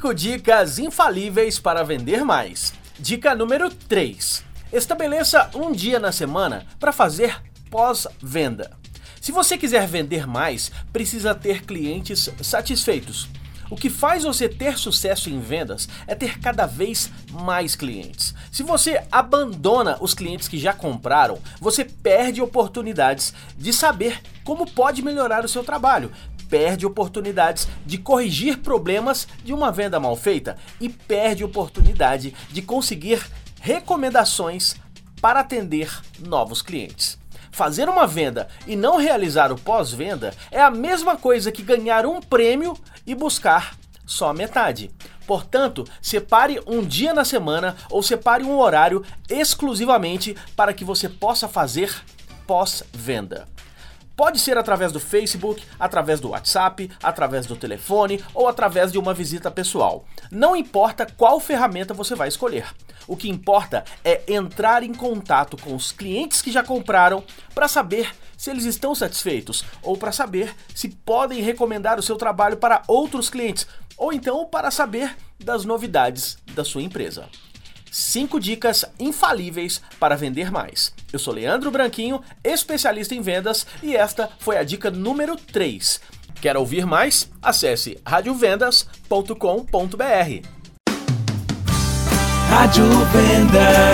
5 dicas infalíveis para vender mais. Dica número 3. Estabeleça um dia na semana para fazer pós-venda. Se você quiser vender mais, precisa ter clientes satisfeitos. O que faz você ter sucesso em vendas é ter cada vez mais clientes. Se você abandona os clientes que já compraram, você perde oportunidades de saber como pode melhorar o seu trabalho, perde oportunidades de corrigir problemas de uma venda mal feita e perde oportunidade de conseguir recomendações para atender novos clientes. Fazer uma venda e não realizar o pós-venda é a mesma coisa que ganhar um prêmio e buscar só metade. Portanto, separe um dia na semana ou separe um horário exclusivamente para que você possa fazer pós-venda. Pode ser através do Facebook, através do WhatsApp, através do telefone ou através de uma visita pessoal. Não importa qual ferramenta você vai escolher. O que importa é entrar em contato com os clientes que já compraram para saber se eles estão satisfeitos ou para saber se podem recomendar o seu trabalho para outros clientes ou então para saber das novidades da sua empresa. 5 dicas infalíveis para vender mais. Eu sou Leandro Branquinho, especialista em vendas, e esta foi a dica número 3. Quer ouvir mais? Acesse radiovendas.com.br. Rádio Vendas.